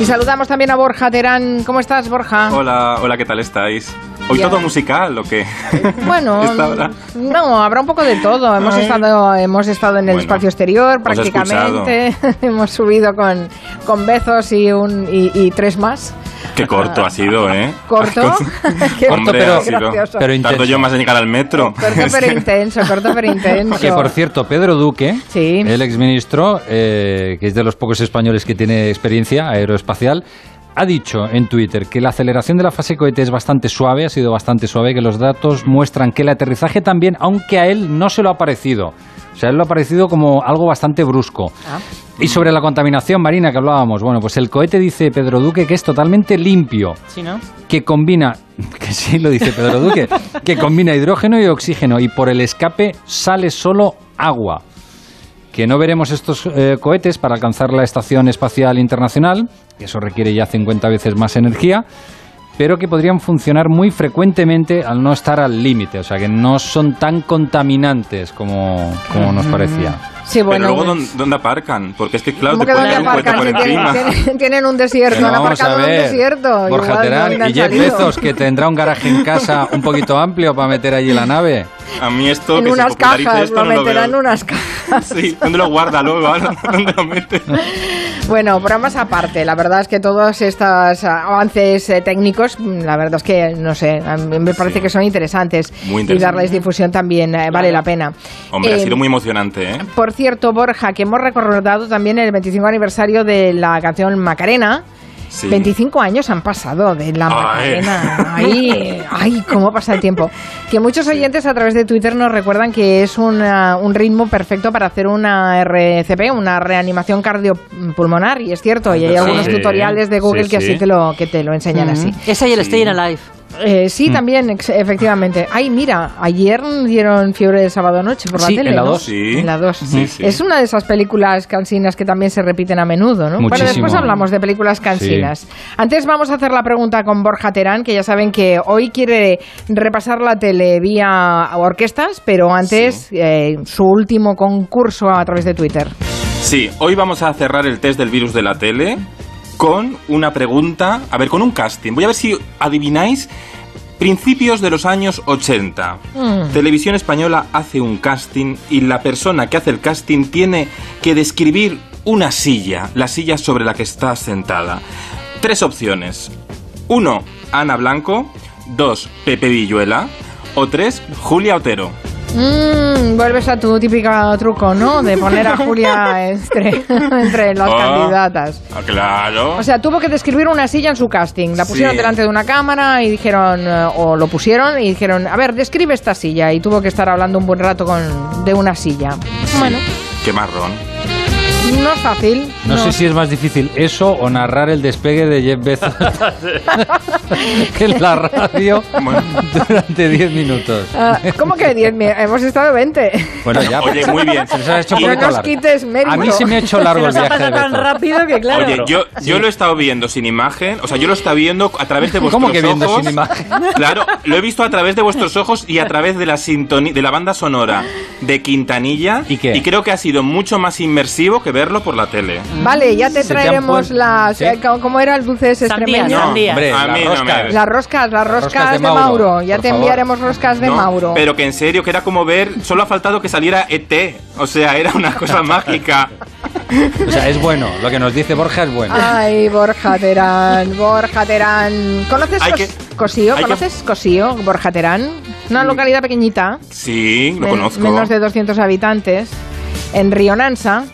Y saludamos también a Borja Terán. ¿Cómo estás, Borja? Hola, hola, ¿qué tal estáis? ¿Hoy todo musical o qué? Bueno, no, habrá un poco de todo. Hemos Ay. estado, hemos estado en el Bueno, espacio exterior prácticamente. hemos subido con, con Bezos y, un, y, y tres más. Qué corto ha sido, ¿eh? ¿Corto? Qué Hombre, pero- ha sido. gracioso. pero Tardo intenso. yo más en llegar al metro. Corto pero intenso, corto pero intenso. Que por cierto, Pedro Duque, Sí. el exministro, eh, que es de los pocos españoles que tiene experiencia aeroespacial, ha dicho en Twitter que la aceleración de la fase cohete es bastante suave, ha sido bastante suave, que los datos muestran que el aterrizaje también, aunque a él no se lo ha parecido. O sea, él lo ha parecido como algo bastante brusco. Ah. Y sobre la contaminación marina que hablábamos, bueno, pues el cohete dice Pedro Duque que es totalmente limpio. Sí, ¿no? que combina, que sí lo dice Pedro Duque, que combina hidrógeno y oxígeno y por el escape sale solo agua. Que no veremos estos eh, cohetes para alcanzar la Estación Espacial Internacional, que eso requiere ya 50 veces más energía, pero que podrían funcionar muy frecuentemente al no estar al límite, o sea que no son tan contaminantes como, como nos parecía. Sí, Pero bueno. luego, ¿dónde, dónde aparcan? Porque es que, claro, ¿Cómo te que dónde ponen un aparcan? por encima. tienen- tienen un desierto, Pero han vamos aparcado a en un ver, desierto. Borja Igual, Terán ¿dónde han y Jeff? Bezos, que tendrá un garaje en casa un poquito amplio para meter allí la nave. A mí esto En que unas cajas, esto lo no lo meterán en unas cajas. Sí, ¿dónde lo guarda luego? ¿Dónde lo mete? Bueno, bromas aparte, la verdad es que todos estos avances eh, técnicos, mm, la verdad es que, no sé, a mí me parece Sí. que son interesantes. Muy Y interesante. darles difusión también eh, vale la pena. Hombre, ha Eh, sido muy emocionante, ¿eh? Por cierto, Borja, que hemos recordado también el 25 aniversario de la canción Macarena. Sí. 25 años han pasado de la Ay. Macarena. Ay, ay, cómo pasa el tiempo. Que muchos oyentes a través de Twitter nos recuerdan que es una- un ritmo perfecto para hacer una RCP, una reanimación cardiopulmonar, y es cierto, y hay Sí. algunos tutoriales de Google Sí, que sí. así te lo, que te lo enseñan así. Esa y el Sí. Stay in Alive. Eh, sí, también, ex- efectivamente. Ay, mira, ayer dieron Fiebre de Sábado Noche por la Sí, tele, en la ¿no? dos. Sí. En la 2. Sí, sí. Es una de esas películas cansinas que también se repiten a menudo, ¿no? Bueno, Muchísimo. después hablamos de películas cansinas. Antes vamos a hacer la pregunta con Borja Terán, que ya saben que hoy quiere repasar la tele vía orquestas, pero antes eh, su último concurso a través de Twitter. Sí, hoy vamos a cerrar el test del virus de la tele con una pregunta, a ver, con un casting. Voy a ver si adivináis principios de los años 80. Mm. Televisión Española hace un casting y la persona que hace el casting tiene que describir una silla, la silla sobre la que está sentada. Tres opciones. Uno, Ana Blanco. Dos, Pepe Villuela. O tres, Julia Otero. Mm, vuelves a tu típico truco, ¿no? De poner a Julia entre, entre las Ah. candidatas. Ah, claro. O sea, tuvo que describir una silla en su casting. La pusieron Sí. delante de una cámara y dijeron, eh, o lo pusieron y dijeron, a ver, describe esta silla. Y tuvo que estar hablando un buen rato con, de una silla. Bueno, Qué marrón. No es fácil. No, sé si es más difícil eso o narrar el despegue de Jeff Bezos en la radio durante 10 minutos. Ah, ¿Cómo que 10? Mi- Hemos estado 20. Bueno, ya. Oye, muy bien. Se nos ha hecho Y- No nos largo. quites mérito. A mí se me ha hecho largo el Se nos ha viaje tan rápido que, claro. Oye, yo, yo lo he estado viendo sin imagen, o sea, yo lo he estado viendo a través de vuestros ¿Cómo que viendo ojos. sin imagen? Claro, lo he visto a través de vuestros ojos y a través de la sintonía, de la banda sonora de Quintanilla. ¿Y qué? creo que ha sido mucho más inmersivo que verlo por la tele. Vale, ya te traeremos las... ¿Sí? eh, ¿cómo- ¿Cómo era el dulce ese Sandía, extremeño? sandía. Hombre, A las mí no me- roscas. Las roscas, las roscas, roscas de de, Mauro. Mauro, Ya por te favor. enviaremos roscas de No, Mauro. Pero que en serio, que era como ver, solo ha faltado que saliera ET. O sea, era una cosa mágica. O sea, es bueno. Lo que nos dice Borja es bueno. Ay, Borja Terán, Borja Terán. ¿Conoces Hay que- Cosío? hay que- ¿Conoces Cosío, Borja Terán? Una localidad pequeñita, Sí, lo men- conozco. menos de 200 habitantes, en Río Nansa.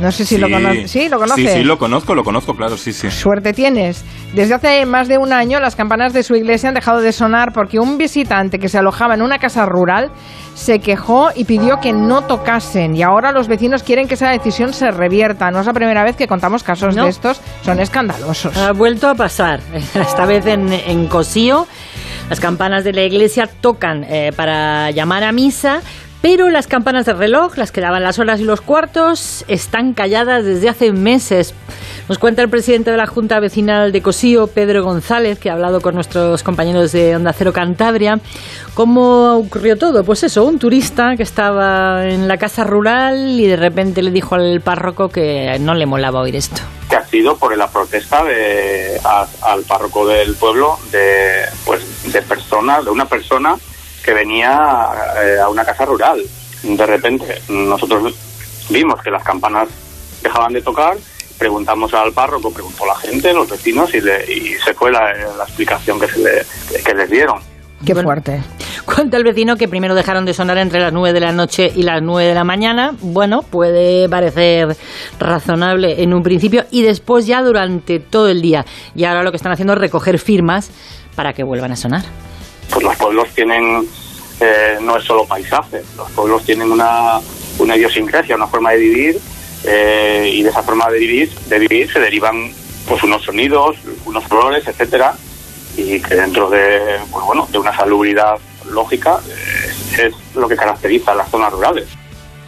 No sé si lo conoces. Sí, lo conoces. Sí, sí, lo conozco, lo conozco, claro, sí, sí. Suerte tienes. Desde hace más de un año las campanas de su iglesia han dejado de sonar porque un visitante que se alojaba en una casa rural se quejó y pidió que no tocasen. Y ahora los vecinos quieren que esa decisión se revierta. No es la primera vez que contamos casos No. de estos. Son escandalosos. Ha vuelto a pasar, esta vez en, en Cosío. Las campanas de la iglesia tocan eh, para llamar a misa, Pero las campanas del reloj, las que daban las horas y los cuartos, están calladas desde hace meses. Nos cuenta el presidente de la Junta Vecinal de Cosío, Pedro González, que ha hablado con nuestros compañeros de Onda Cero Cantabria, cómo ocurrió todo. Pues eso, un turista que estaba en la casa rural y de repente le dijo al párroco que no le molaba oír esto. Que ha sido por la protesta de, a- al párroco del pueblo de, pues, de personas, de una persona que venía eh, a una casa rural. De repente nosotros vimos que las campanas dejaban de tocar, preguntamos al párroco, preguntó la gente, los vecinos y, le- y se fue la, la explicación que, se le- que les dieron. Qué fuerte. Cuenta el vecino que primero dejaron de sonar entre las 9 de la noche y las 9 de la mañana. Bueno, puede parecer razonable en un principio y después ya durante todo el día. Y ahora lo que están haciendo es recoger firmas para que vuelvan a sonar. Pues los pueblos tienen, eh, no es solo paisaje, los pueblos tienen una, una idiosincrasia, una forma de vivir, eh, y de esa forma de vivir, de vivir se derivan pues unos sonidos, unos colores, etcétera, y que dentro de, pues bueno, de una salubridad lógica eh, es lo que caracteriza a las zonas rurales.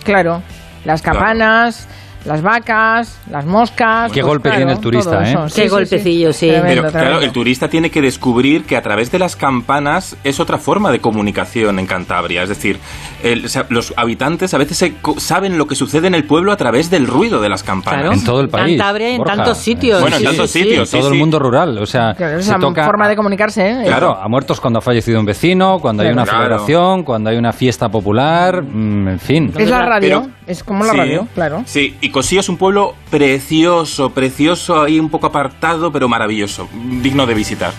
Claro. Las campanas, las vacas, las moscas. Qué pues golpe claro, tiene el turista, todo ¿eh? eso. Qué Sí, sí, golpecillo, sí. Tremendo, Pero claro, tremendo. el turista tiene que descubrir que a través de las campanas es otra forma de comunicación en Cantabria. Es decir, el- o sea, los habitantes a veces se co- saben lo que sucede en el pueblo a través del ruido de las campanas. Claro. En todo el país. Cantabria, en Borja. tantos sitios. Bueno, en tantos sitios. todo sí, el sí. mundo rural, o sea, Claro, es se toca forma de comunicarse, ¿eh? Claro, a muertos cuando ha fallecido un vecino, cuando hay Claro. una Claro. celebración, cuando hay una fiesta popular, mm, en fin. Es la radio, Pero- es como la Sí, radio, claro. Sí, y Cosío es un pueblo precioso, precioso, ahí un poco apartado, pero maravilloso, digno de visitar.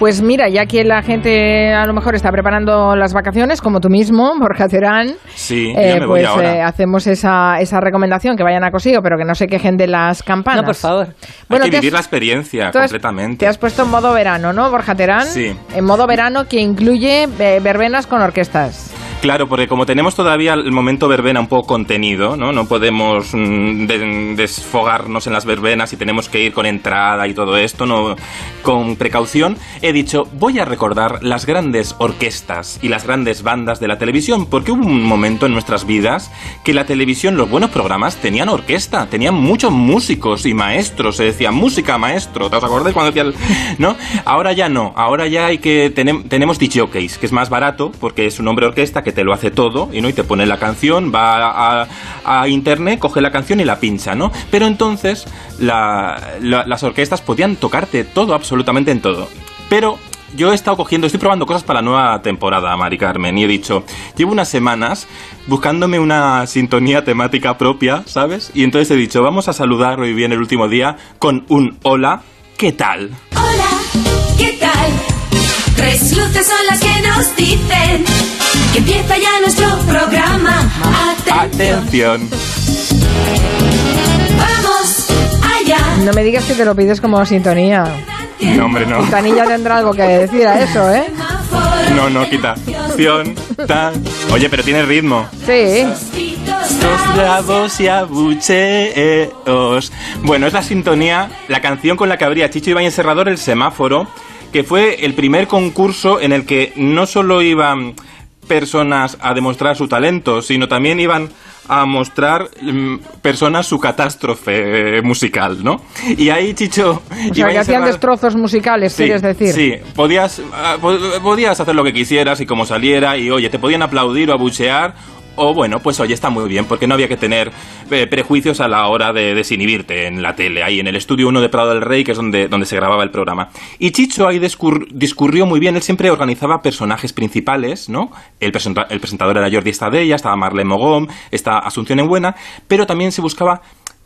Pues mira, ya que la gente a lo mejor está preparando las vacaciones, como tú mismo, Borja Terán, Sí, eh, ya me voy pues ahora. eh, hacemos esa, esa recomendación, que vayan a Cosío, pero que no se quejen de las campanas. No, por favor. Bueno, Hay que has- vivir la experiencia completamente. Te has puesto en modo verano, ¿no, Borja Terán? Sí. En modo verano que incluye eh, verbenas con orquestas. Claro, porque como tenemos todavía el momento verbena un poco contenido, ¿no? No podemos mm, de- desfogarnos en las verbenas y tenemos que ir con entrada y todo esto, no con precaución. He dicho, voy a recordar las grandes orquestas y las grandes bandas de la televisión, porque hubo un momento en nuestras vidas que la televisión, los buenos programas tenían orquesta, tenían muchos músicos y maestros, se decía música maestro, ¿te os acordáis cuando decía no? Ahora ya no, ahora ya hay que tenem- tenemos DJs, que es más barato porque es un hombre orquesta que te lo hace todo y no y te pone la canción, va a, internet, coge la canción y la pincha, ¿no? Pero entonces la- la- las orquestas podían tocarte todo, absolutamente en todo. Pero yo he estado cogiendo, estoy probando cosas para la nueva temporada, Mari Carmen, y he dicho, llevo unas semanas buscándome una sintonía temática propia, ¿sabes? Y entonces he dicho, vamos a saludar hoy bien el último día con un hola, ¿qué tal? Hola, ¿qué tal? Tres luces son las que nos dicen que empieza ya nuestro programa. Atención, Atención. vamos allá. No me digas que te lo pides como sintonía. No, hombre, no. Quintanilla tendrá algo que decir a eso, ¿eh? No, no, quita. Acción, tal. Oye, pero tiene ritmo. Sí. Los bravos y abucheos. Bueno, es la sintonía, la canción con la que abría Chicho Ibáñez Serrador el semáforo, que fue el primer concurso en el que no solo iban personas a demostrar su talento, sino también iban a mostrar mm, personas su catástrofe eh, musical, ¿no? Y ahí Chicho O sea, que hacían destrozos musicales, Sí, quieres decir. Sí, podías, ah, po- podías hacer lo que quisieras y como saliera y oye, te podían aplaudir o abuchear o bueno, pues oye, está muy bien porque no había que tener eh, prejuicios a la hora de desinhibirte en la tele, ahí en el estudio 1 de Prado del Rey, que es donde, donde se grababa el programa. Y Chicho ahí discur- discurrió muy bien, él siempre organizaba personajes principales, ¿no? El, el presentador era Jordi Estadella, estaba Marlene Mogón, está Asunción en Buena, pero también se buscaba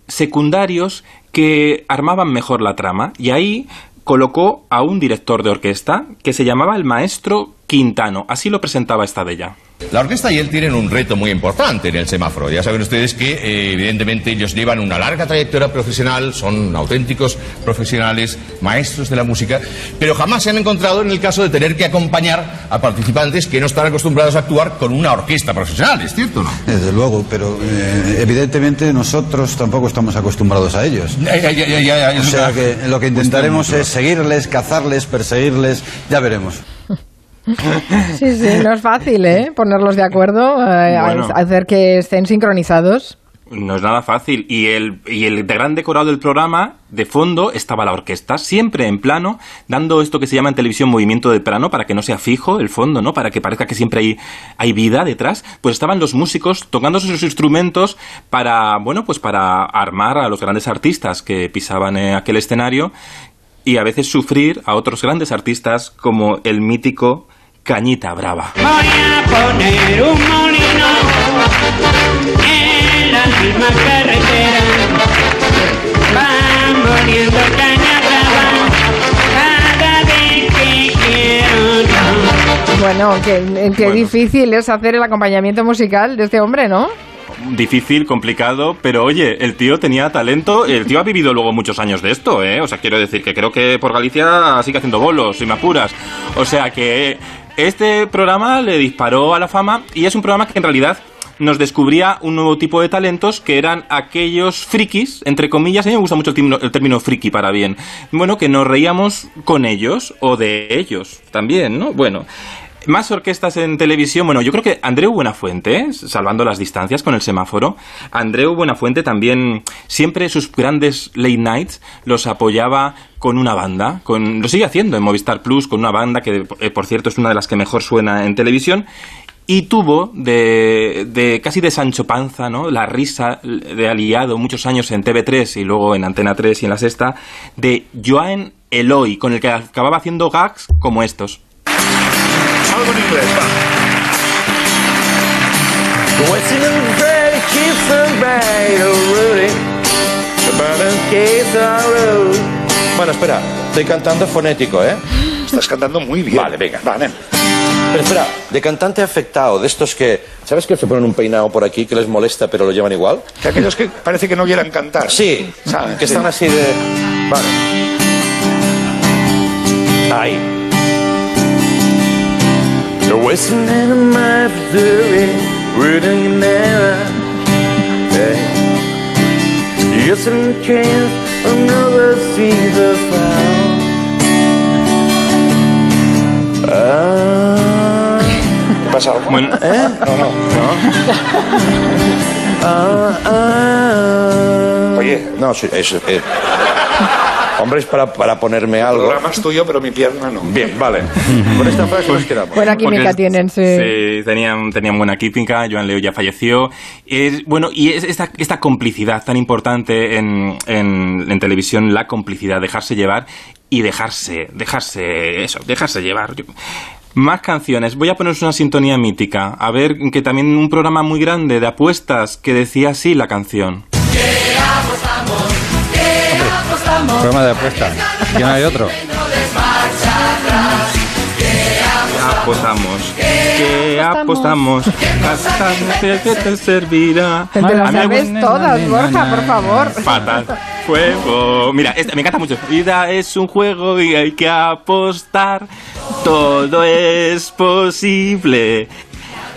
secundarios que armaban mejor la trama y ahí colocó a un director de orquesta que se llamaba el maestro Quintano, así lo presentaba Estadella. La orquesta y él tienen un reto muy importante en el semáforo. Ya saben ustedes que, eh, evidentemente, ellos llevan una larga trayectoria profesional, son auténticos profesionales, maestros de la música, pero jamás se han encontrado en el caso de tener que acompañar a participantes que no están acostumbrados a actuar con una orquesta profesional, ¿es cierto o no? Desde luego, pero eh, evidentemente nosotros tampoco estamos acostumbrados a ellos. Ya, ya, ya, ya, ya, O sea que lo que intentaremos Cuesta mucho. es seguirles, cazarles, perseguirles, ya veremos. Sí, sí, no es fácil, ¿eh? Ponerlos de acuerdo, eh, Bueno. hacer que estén sincronizados. No es nada fácil. Y el, y el gran decorado del programa, de fondo, estaba la orquesta, siempre en plano, dando esto que se llama en televisión movimiento de plano, para que no sea fijo el fondo, ¿no? Para que parezca que siempre hay, hay vida detrás. Pues estaban los músicos tocando sus instrumentos para, bueno, pues para armar a los grandes artistas que pisaban en aquel escenario y a veces sufrir a otros grandes artistas como el mítico Cañita Brava. Voy a poner un molino en la misma carretera. Va moliendo caña brava cada vez que quiero yo. Bueno, qué, qué Bueno. difícil es hacer el acompañamiento musical de este hombre, ¿no? difícil, complicado, pero oye, el tío tenía talento, el tío ha vivido luego muchos años de esto, ¿eh? O sea, quiero decir que creo que por Galicia sigue haciendo bolos, si me apuras. O sea que este programa le disparó a la fama y es un programa que en realidad nos descubría un nuevo tipo de talentos que eran aquellos frikis, entre comillas, a mí me gusta mucho el término, el término friki para bien, bueno, que nos reíamos con ellos o de ellos también, ¿no? Bueno, más orquestas en televisión. Bueno, yo creo que Andreu Buenafuente, salvando las distancias con el semáforo, Andreu Buenafuente también siempre sus grandes late nights los apoyaba con una banda, con, lo sigue haciendo en Movistar Plus, con una banda que, eh, por cierto, es una de las que mejor suena en televisión. Y tuvo de, de casi de Sancho Panza, ¿no? La risa de aliado muchos años en TV3 y luego en Antena 3 y en la Sexta, de Joan Eloy, con el que acababa haciendo gags como estos. Algo en inglés, va. Bueno, espera, estoy cantando fonético, ¿eh? Estás cantando muy bien. Vale, venga. Va, ven. Pero espera, de cantante afectado, de estos que, ¿sabes que se ponen un peinado por aquí que les molesta pero lo llevan igual? Que aquellos que parece que no quieran cantar. Sí, ¿Sabes? que están Sí. así de... Vale. Ahí. You're wasting in my Missouri, reading never. You some chance another sees the foul. Ah. ¿Pasa algo? Bueno, ¿Eh? No, no. Ah, ah. Oye. No, sí, eso. eh. Hombre, es para, para ponerme El algo. programa es tuyo, pero mi pierna no. Bien, vale. Con esta frase nos quedamos. Buena química Porque- tienen, sí. Sí, tenían, tenían buena química. Joan Leo ya falleció. Es, bueno, y es esta, esta complicidad tan importante en, en, en televisión, la complicidad, dejarse llevar y dejarse, dejarse, eso, dejarse llevar. Yo- más canciones. Voy a poneros una sintonía mítica. A ver, que también un programa muy grande de apuestas que decía así la canción. Programa de apuesta. ¿Y no hay otro? Apostamos. Que apostamos. Bastante que te servirá. Te las A mí me sabes todas, Borja, por favor. Fatal. Juego. Mira, este, me encanta mucho. Vida es un juego y hay que apostar. Todo es posible.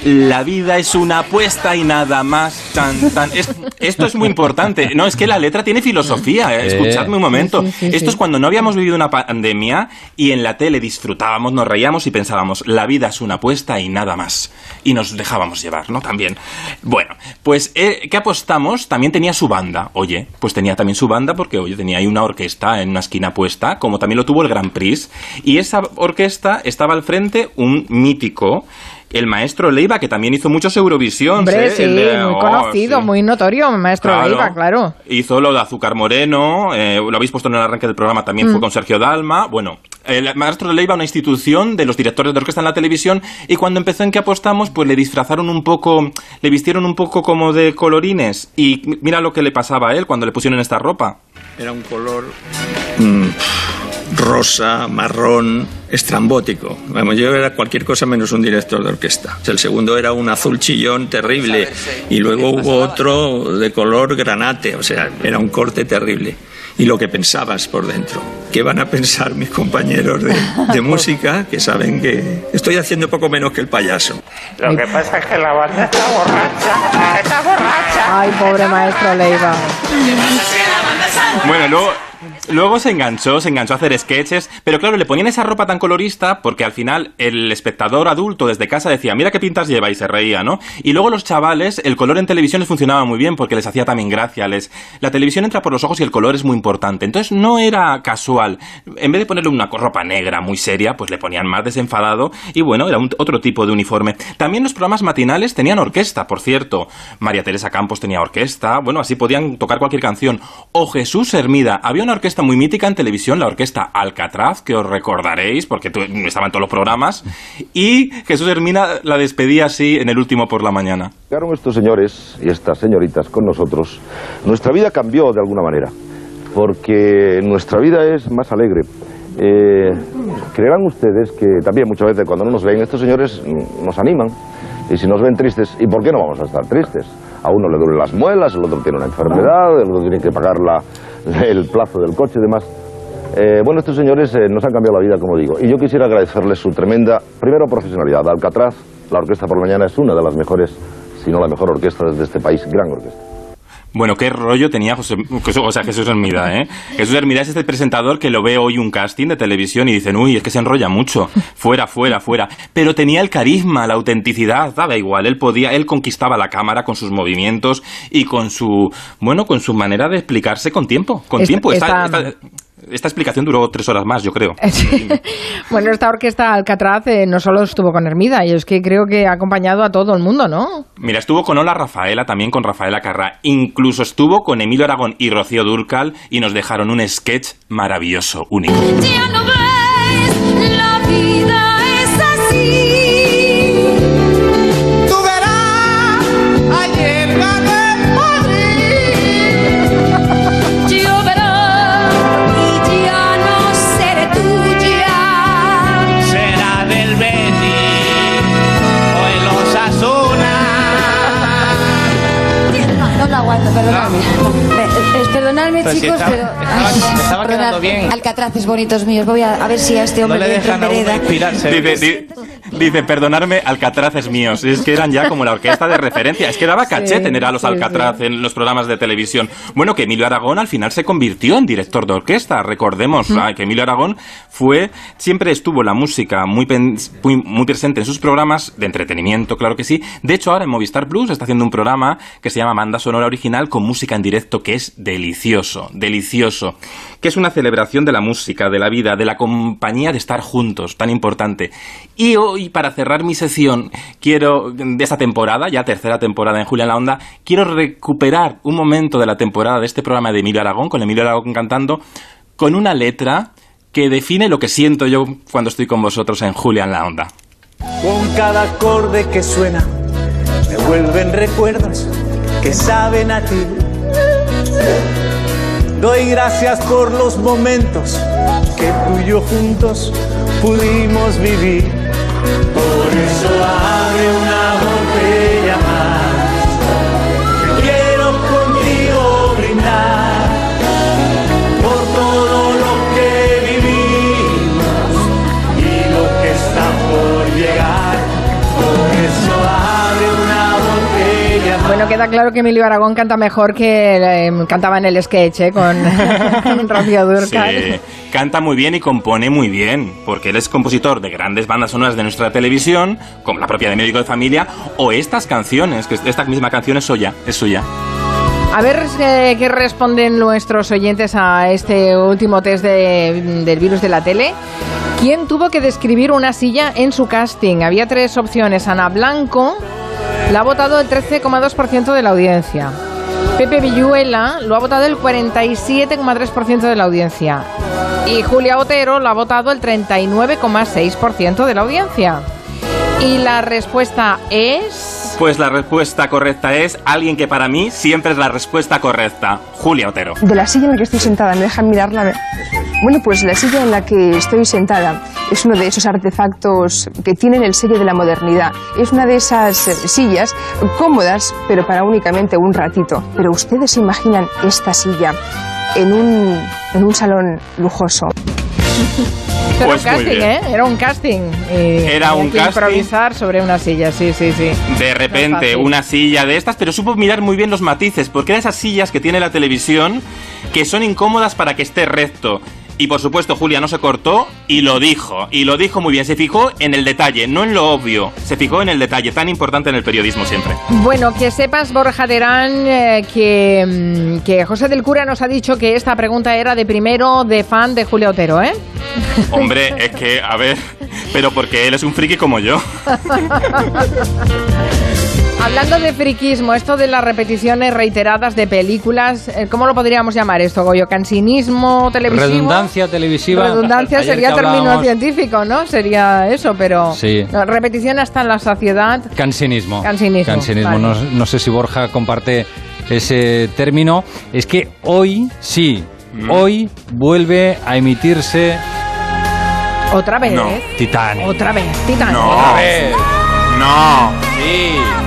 La vida es una apuesta y nada más. Tan, tan. Es- esto es muy importante. No, es que la letra tiene filosofía. eh. Escuchadme un momento. Sí, sí, sí, esto sí. es cuando no habíamos vivido una pandemia y en la tele disfrutábamos, nos reíamos y pensábamos, la vida es una apuesta y nada más. Y nos dejábamos llevar, ¿no? También. Bueno, pues, eh, ¿qué apostamos? También tenía su banda. Oye, pues tenía también su banda porque, oye, tenía ahí una orquesta en una esquina puesta, como también lo tuvo el Grand Prix. Y esa orquesta estaba al frente un mítico. El maestro Leiva, que también hizo muchos Eurovisión. Hombre, sí, muy conocido, muy notorio, maestro Claro. Leiva, claro. Hizo lo de Azúcar Moreno, eh, lo habéis puesto en el arranque del programa, también Mm. fue con Sergio Dalma. Bueno, el maestro de Leiva, una institución de los directores de orquesta en la televisión, y cuando empezó en que apostamos, pues le disfrazaron un poco, le vistieron un poco como de colorines. Y mira lo que le pasaba a él cuando le pusieron esta ropa. Era un color mm, rosa, marrón, estrambótico. Vamos, yo era cualquier cosa menos un director de orquesta. El segundo era un azul chillón terrible y luego hubo otro de color granate, o sea, era un corte terrible. Y lo que pensabas por dentro. ¿Qué van a pensar mis compañeros de, de música que saben que estoy haciendo poco menos que el payaso? Lo que pasa es que la banda está borracha. Está borracha. Ay, pobre maestro Leiva. Bueno, luego Luego se enganchó, se enganchó a hacer sketches, pero claro, le ponían esa ropa tan colorista porque al final el espectador adulto desde casa decía, mira qué pintas lleva y se reía, ¿no? Y luego los chavales, el color en televisión les funcionaba muy bien porque les hacía también gracia, les... La televisión entra por los ojos y el color es muy importante, entonces no era casual. En vez de ponerle una ropa negra muy seria, pues le ponían más desenfadado y bueno, era otro tipo de uniforme. También los programas matinales tenían orquesta, por cierto. María Teresa Campos tenía orquesta, bueno, así podían tocar cualquier canción. O Jesús Hermida, había una orquesta muy mítica en televisión, la orquesta Alcatraz, que os recordaréis, porque tu- estaba en todos los programas, y Jesús Hermida la despedía así en el último por la mañana. Llegaron estos señores y estas señoritas con nosotros. Nuestra vida cambió de alguna manera, porque nuestra vida es más alegre. Eh, creerán ustedes que también muchas veces cuando no nos ven, estos señores nos animan. Y si nos ven tristes, ¿y por qué no vamos a estar tristes? A uno le duelen las muelas, el otro tiene una enfermedad, el otro tiene que pagar la- el plazo del coche y demás. Eh, bueno, estos señores eh, nos han cambiado la vida, como digo. Y yo quisiera agradecerles su tremenda, primero, profesionalidad. Alcatraz, la Orquesta por Mañana, es una de las mejores, si no la mejor orquesta de este país, gran orquesta. Bueno, qué rollo tenía José, o sea, Jesús Hermida, ¿eh? Jesús Hermida es este presentador que lo ve hoy un casting de televisión y dicen, uy, es que se enrolla mucho, fuera, fuera, fuera. Pero tenía el carisma, la autenticidad, daba igual, él podía, él conquistaba la cámara con sus movimientos y con su, bueno, con su manera de explicarse con tiempo, con Esta- tiempo. Esta, esta- esta- explicación duró tres horas más, yo creo. Bueno, esta orquesta Alcatraz eh, no solo estuvo con Hermida, y es que creo que ha acompañado a todo el mundo, ¿no? Mira, estuvo con Ola Rafaela, también con Rafaela Carrá, incluso estuvo con Emilio Aragón y Rocío Durcal y nos dejaron un sketch maravilloso, único. Ya no ves, la vida perdonadme. Me- eh, perdonadme, Pero si chicos, estaba- pero. estaba- Ay, estaba quedando bien. Alcatraces bonitos míos. Voy a, a ver si a este hombre No le dejan a uno vereda. inspirarse. Dice, di- dice, perdonadme, Alcatraces míos. Es que eran ya como la orquesta de referencia. Es que daba cachet Sí, tener a los sí, Alcatraz en los programas de televisión. Bueno, que Emilio Aragón al final se convirtió en director de orquesta. Recordemos que Emilio Aragón fue, siempre estuvo la música muy, muy, muy presente en sus programas de entretenimiento, claro que sí. De hecho, ahora en Movistar Plus está haciendo un programa que se llama Manda Sonora Original con música en directo que es delicioso, delicioso. Que es una celebración de la música, de la vida, de la compañía de estar juntos, tan importante. Y hoy, para cerrar mi sesión, quiero, de esta temporada, ya tercera temporada en Julia en la Onda, quiero recuperar un momento de la temporada de este programa de Emilio Aragón, con Emilio Aragón cantando, con una letra que define lo que siento yo cuando estoy con vosotros en Julia en la Onda. Con cada acorde que suena, me vuelven recuerdos que saben a ti. Doy gracias por los momentos que tú y yo juntos pudimos vivir. Por eso abre una botella queda claro que Emilio Aragón canta mejor que eh, cantaba en el sketch, ¿eh? Con Rocío Durcal. Sí, canta muy bien y compone muy bien, porque él es compositor de grandes bandas sonoras de nuestra televisión, como la propia de Médico de Familia, o estas canciones, que esta misma canción es suya, es suya. A ver eh, qué responden nuestros oyentes a este último test de- del virus de la tele. ¿Quién tuvo que describir una silla en su casting? Había tres opciones. Ana Blanco la ha votado el 13,2% de la audiencia. Pepe Villuela lo ha votado el 47,3% de la audiencia. Y Julia Otero lo ha votado el 39,6% de la audiencia. Y la respuesta es... Pues la respuesta correcta es alguien que para mí siempre es la respuesta correcta, Julia Otero. De la silla en la que estoy sentada, me dejan mirarla. Bueno, pues la silla en la que estoy sentada es uno de esos artefactos que tienen el sello de la modernidad. Es una de esas eh, sillas cómodas, pero para únicamente un ratito. Pero ustedes se imaginan esta silla en un, en un salón lujoso. Era Pues un muy casting. ¿eh? Era un casting. Era un que casting. improvisar sobre una silla, sí, sí, sí. De repente, una silla de estas, pero supo mirar muy bien los matices, porque eran esas sillas que tiene la televisión que son incómodas para que esté recto. Y por supuesto, Julia no se cortó y lo dijo. Y lo dijo muy bien. Se fijó en el detalle, no en lo obvio. Se fijó en el detalle, tan importante en el periodismo siempre. Bueno, que sepas, Borja Terán, eh, que, mm, que José del Cura nos ha dicho que esta pregunta era de primero de fan de Julia Otero, ¿eh? Hombre, es que, a ver, pero porque él es un friki como yo. Hablando de friquismo, esto de las repeticiones reiteradas de películas, eh, ¿cómo lo podríamos llamar esto, Goyo? ¿Cansinismo televisivo? Redundancia televisiva. Redundancia Ayer sería término hablábamos- científico, ¿no? Sería eso, pero... Sí. Repetición hasta la saciedad. Cansinismo. Cansinismo, vale. No, no sé si Borja comparte ese término. Es que hoy, sí, Mm. hoy vuelve a emitirse Otra vez, No. ¿eh? Titanic. Otra vez, Titanic. No. Otra vez. No. Sí.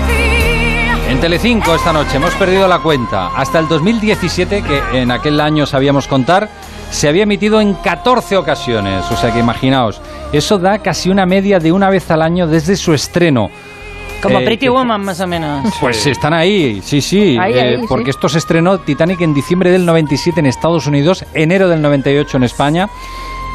En Telecinco esta noche hemos perdido la cuenta. Hasta el 2017, que en aquel año sabíamos contar, se había emitido en 14 ocasiones. O sea que imaginaos, eso da casi una media de una vez al año desde su estreno. Como Eh, Pretty que- Woman, más o menos. Pues están ahí, sí, sí, Ahí, eh, ahí, sí. porque esto se estrenó Titanic en diciembre del 97 en Estados Unidos, enero del 98 en España.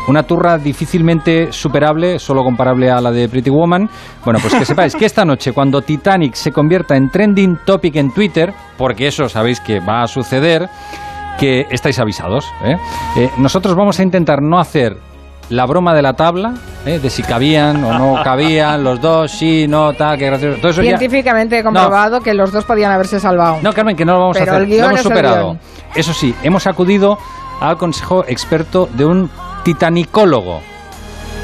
Una turra difícilmente superable, solo comparable a la de Pretty Woman. Bueno, pues que sepáis que esta noche, cuando Titanic se convierta en trending topic en Twitter, porque eso sabéis que va a suceder, que estáis avisados. ¿eh? Eh, nosotros vamos a intentar no hacer la broma de la tabla, ¿eh? de si cabían o no cabían, los dos, sí, no, tal, qué gracioso. Todo eso ya- Científicamente comprobado que los dos podían haberse salvado. no, Carmen, que no lo vamos Pero a hacer. el guion lo hemos es el superado. guion. Eso sí, hemos acudido al consejo experto de un titanicólogo,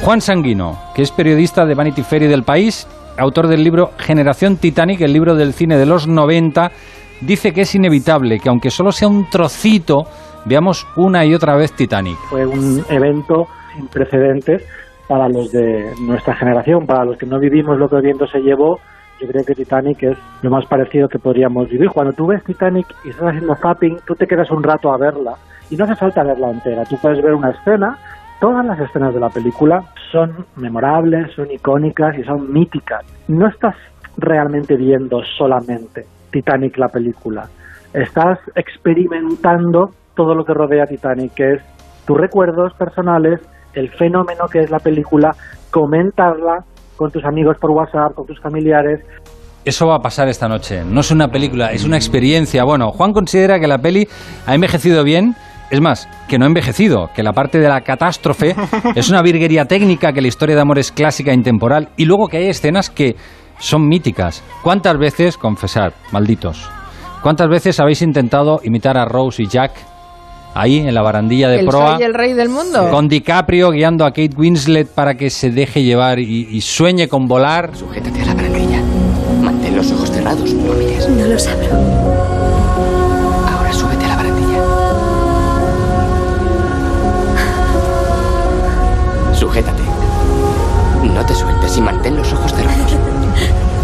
Juan Sanguino, que es periodista de Vanity Fair y del País, autor del libro Generación Titanic, el libro del cine de los 90, dice que es inevitable que aunque solo sea un trocito, veamos una y otra vez Titanic. Fue un evento sin precedentes para los de nuestra generación, para los que no vivimos lo que el viento se llevó. Yo creo que Titanic es lo más parecido que podríamos vivir. Cuando tú ves Titanic y estás haciendo zapping, tú te quedas un rato a verla y no hace falta verla entera. Tú puedes ver una escena. Todas las escenas de la película son memorables, son icónicas y son míticas. No estás realmente viendo solamente Titanic la película. Estás experimentando todo lo que rodea Titanic, que es tus recuerdos personales, el fenómeno que es la película, comentarla con tus amigos por WhatsApp, con tus familiares. Eso va a pasar esta noche. No es una película, es una experiencia. Bueno, Juan considera que la peli ha envejecido bien. Es más, que no ha envejecido, que la parte de la catástrofe es una virguería técnica, que la historia de amor es clásica e intemporal, y luego que hay escenas que son míticas. ¿Cuántas veces, confesad, malditos, cuántas veces habéis intentado imitar a Rose y Jack ahí en la barandilla de el proa? soy el rey del mundo. Con DiCaprio guiando a Kate Winslet para que se deje llevar y, y sueñe con volar. Sujétate a la barandilla. Mantén los ojos cerrados, no mires. No los abro. Y mantén los ojos cerrados.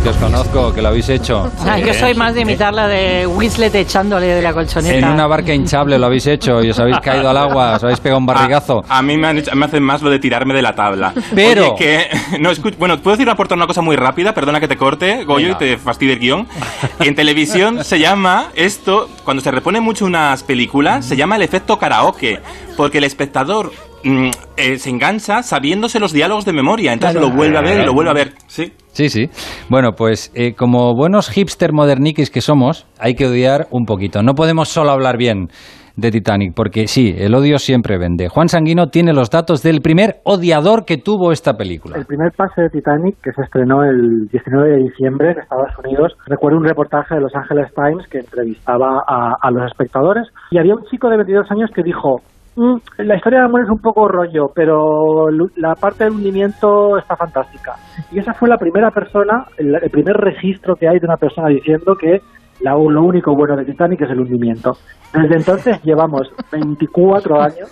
Que os conozco, que lo habéis hecho. Ah, yo soy más de imitar la de Winslet echándole de la colchoneta. En una barca hinchable lo habéis hecho y os habéis caído al agua, os habéis pegado un barrigazo. A mí me, han hecho- me hacen más lo de tirarme de la tabla. Pero- Oye, que, no, escu- bueno, ¿puedo decir aportar una cosa muy rápida? Perdona que te corte, Goyo, Venga. y te fastidie el guion. En televisión se llama esto, cuando se repone mucho unas películas, se llama el efecto karaoke. Porque el espectador mm, eh, se engancha sabiéndose los diálogos de memoria. Entonces Claro. lo vuelve a ver y lo vuelve a ver. Sí. Sí, sí. Bueno, pues eh, como buenos hipster moderniquis que somos, hay que odiar un poquito. No podemos solo hablar bien de Titanic, porque sí, el odio siempre vende. Juan Sanguino tiene los datos del primer odiador que tuvo esta película. El primer pase de Titanic, que se estrenó el 19 de diciembre en Estados Unidos, recuerdo un reportaje de Los Angeles Times que entrevistaba a, a los espectadores y había un chico de 22 años que dijo, "Mm, la historia de amor es un poco rollo, pero la parte del hundimiento está fantástica. Y esa fue la primera persona, el primer registro que hay de una persona diciendo que la- lo único bueno de Titanic es el hundimiento. Desde entonces llevamos 24 años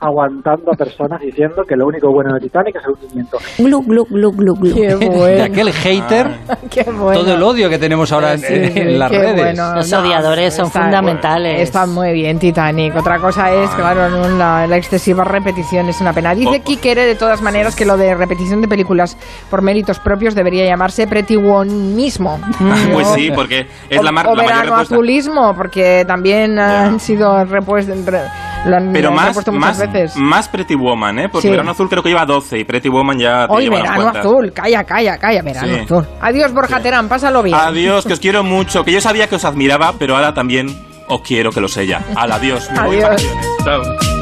aguantando a personas diciendo que lo único bueno de Titanic es el hundimiento. Glu, glu, glu, glu, glu. Qué De bueno. aquel hater, Qué bueno. todo el odio que tenemos ahora en, Sí, sí, en las qué redes. bueno. Los No, odiadores son está- fundamentales. Está muy bien Titanic. Otra cosa es, claro, no, la, la excesiva repetición es una pena. Dice Oh. Kikere, de todas maneras, que lo de repetición de películas por méritos propios debería llamarse Pretty One mismo. Pues sí, porque es la lugar, o verano azulismo, porque también han sido repuestos. lo han- Pero han más, más, veces. más Pretty Woman, ¿eh? Porque Sí. Verano Azul creo que lleva 12 y Pretty Woman ya te Hoy lleva verano azul, calla, calla, calla, verano Sí. azul. Adiós, Borja Terán, pásalo bien. Adiós, que os quiero mucho. Que yo sabía que os admiraba, pero ahora también os quiero que lo sea. Al adiós. Me voy Adiós. vacaciones. Chao.